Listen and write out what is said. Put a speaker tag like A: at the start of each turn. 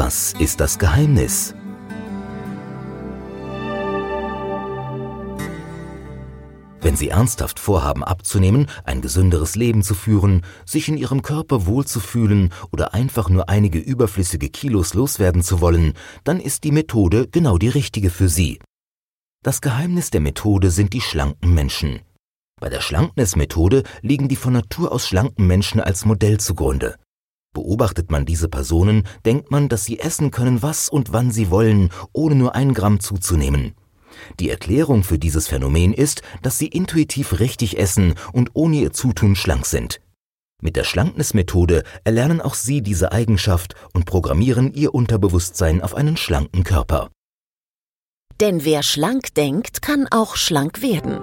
A: Was ist das Geheimnis? Wenn Sie ernsthaft vorhaben abzunehmen, ein gesünderes Leben zu führen, sich in Ihrem Körper wohlzufühlen oder einfach nur einige überflüssige Kilos loswerden zu wollen, dann ist die Methode genau die richtige für Sie. Das Geheimnis der Methode sind die schlanken Menschen. Bei der Schlankness-Methode liegen die von Natur aus schlanken Menschen als Modell zugrunde. Beobachtet man diese Personen, denkt man, dass sie essen können, was und wann sie wollen, ohne nur ein Gramm zuzunehmen. Die Erklärung für dieses Phänomen ist, dass sie intuitiv richtig essen und ohne ihr Zutun schlank sind. Mit der Schlankness-Methode erlernen auch Sie diese Eigenschaft und programmieren Ihr Unterbewusstsein auf einen schlanken Körper.
B: Denn wer schlank denkt, kann auch schlank werden.